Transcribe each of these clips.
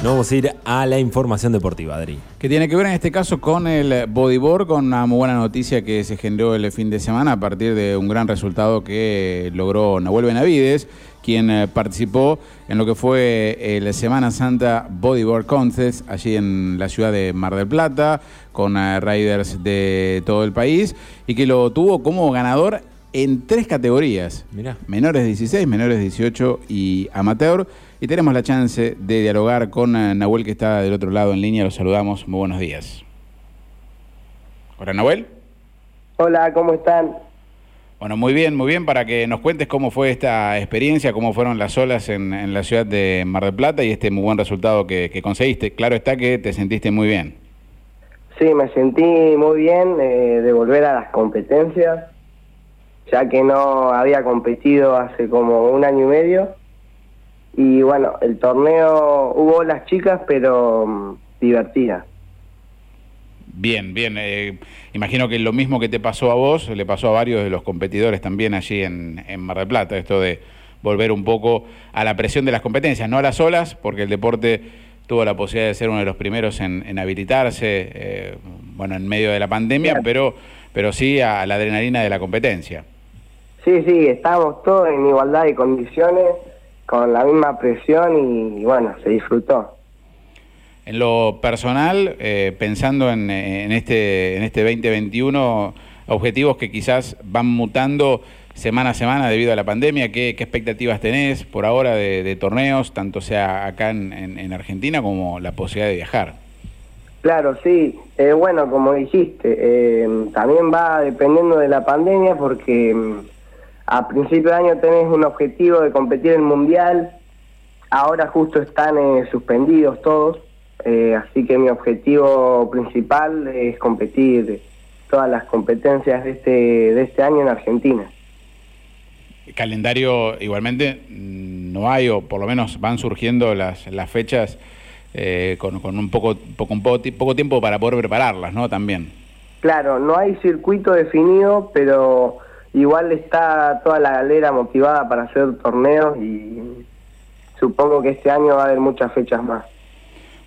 Nos vamos a ir a la información deportiva, Adri. Que tiene que ver en este caso con el bodyboard, con una muy buena noticia que se generó el fin de semana a partir de un gran resultado que logró Nahuel Benavides, quien eh, participó en lo que fue el Semana Santa Bodyboard Contest allí en la ciudad de Mar del Plata, con eh, riders de todo el país, y que lo tuvo como ganador en tres categorías. Mirá. Menores 16, menores 18 y amateur. Y tenemos la chance de dialogar con eh, Nahuel que está del otro lado en línea. Los saludamos. Muy buenos días. Hola Nahuel. Hola, ¿cómo están? Bueno, muy bien, muy bien, para que nos cuentes cómo fue esta experiencia, cómo fueron las olas en, en la ciudad de Mar del Plata y este muy buen resultado que, que conseguiste. Claro está que te sentiste muy bien. Sí, me sentí muy bien eh, de volver a las competencias, ya que no había competido hace como un año y medio. Y bueno, el torneo hubo las chicas, pero mm, divertidas. Bien, bien. eh, imagino que lo mismo que te pasó a vos, le pasó a varios de los competidores también allí en, en Mar del Plata, esto de volver un poco a la presión de las competencias, no a las olas, porque el deporte tuvo la posibilidad de ser uno de los primeros en, en habilitarse, eh, bueno, en medio de la pandemia, pero, pero sí a la adrenalina de la competencia. Sí, sí, estábamos todos en igualdad de condiciones, con la misma presión y, bueno, se disfrutó. En lo personal, eh, pensando en, en este, en este 2021, objetivos que quizás van mutando semana a semana debido a la pandemia, ¿qué, qué expectativas tenés por ahora de, de torneos, tanto sea acá en, en- en Argentina como la posibilidad de viajar? Claro, sí. Eh, bueno, como dijiste, eh, también va dependiendo de la pandemia porque mm, a principio de año tenés un objetivo de competir en el Mundial, ahora justo están eh, suspendidos todos, eh, así que mi objetivo principal es competir todas las competencias de este, de este año en Argentina. Calendario igualmente mm, no hay, o por lo menos van surgiendo las, las fechas eh, con, con un poco, poco, un poco, poco tiempo para poder prepararlas, ¿no? También. Claro, no hay circuito definido, pero igual está toda la galera motivada para hacer torneos y supongo que este año va a haber muchas fechas más.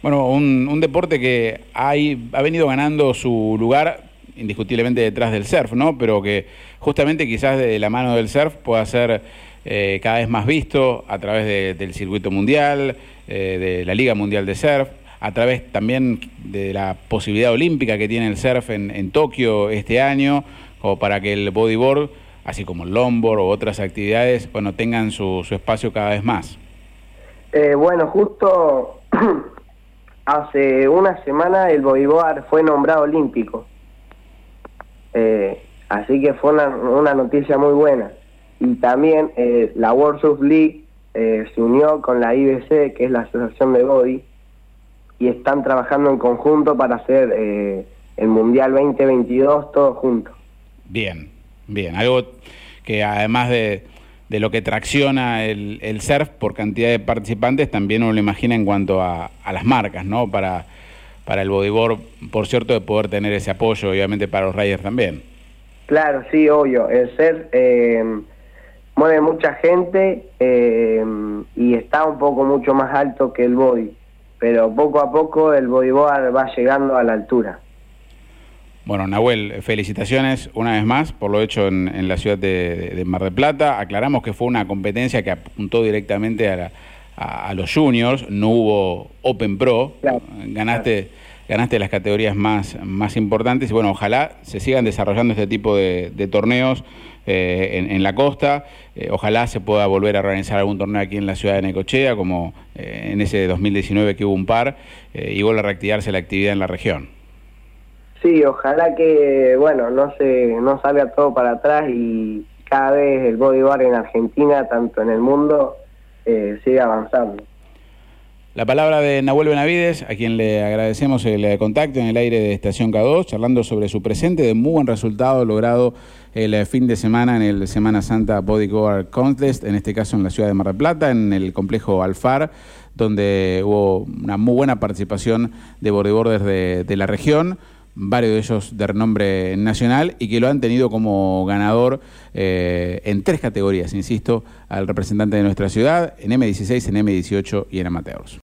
Bueno, un, deporte que hay, ha venido ganando su lugar indiscutiblemente detrás del surf, ¿no? Pero que justamente quizás de la mano del surf pueda ser eh, cada vez más visto a través de- del circuito mundial, eh, de la Liga Mundial de Surf, a través también de la posibilidad olímpica que tiene el surf en Tokio este año, como para que el bodyboard, así como el longboard o otras actividades, bueno, tengan su, su espacio cada vez más. Eh, bueno, justo hace una semana el bodyboard fue nombrado olímpico. Eh, así que fue una, una noticia muy buena. Y también eh, la World Surf League se unió con la IBC, que es la Asociación de Body, y están trabajando en conjunto para hacer el Mundial 2022 todos juntos. Bien, bien. Algo que además de, de lo que tracciona el, el surf por cantidad de participantes, también uno lo imagina en cuanto a, a las marcas, ¿no? Para, para el bodyboard, por cierto, de poder tener ese apoyo, obviamente para los riders también. Claro, sí, obvio. El ser eh, mueve mucha gente eh, y está un poco mucho más alto que el body. Pero poco a poco el bodyboard va llegando a la altura. Bueno, Nahuel, felicitaciones una vez más por lo hecho en, en la ciudad de, Mar del Plata. Aclaramos que fue una competencia que apuntó directamente a, la- a- a los juniors, no hubo Open Pro. Claro. Ganaste, ganaste las categorías más, más importantes y bueno, ojalá se sigan desarrollando este tipo de, de torneos eh, en, en la costa. Eh, ojalá se pueda volver a organizar algún torneo aquí en la ciudad de Necochea, como eh, en ese 2019 que hubo un par, eh, y vuelva a reactivarse la actividad en la región. Sí, ojalá que, bueno, no se no salga todo para atrás y cada vez el bodyboard en Argentina, tanto en el mundo, eh, siga avanzando. La palabra de Nahuel Benavides, a quien le agradecemos el eh, contacto en el aire de Estación K2, charlando sobre su presente de muy buen resultado logrado el eh, fin de semana en el Semana Santa Bodyguard Contest, en este caso en la ciudad de Mar del Plata, en el complejo Alfar, donde hubo una muy buena participación de bodyboarders de, de la región varios de ellos de renombre nacional y que lo han tenido como ganador eh, en tres categorías, insisto, al representante de nuestra ciudad, en M16, en M18 y en amateurs.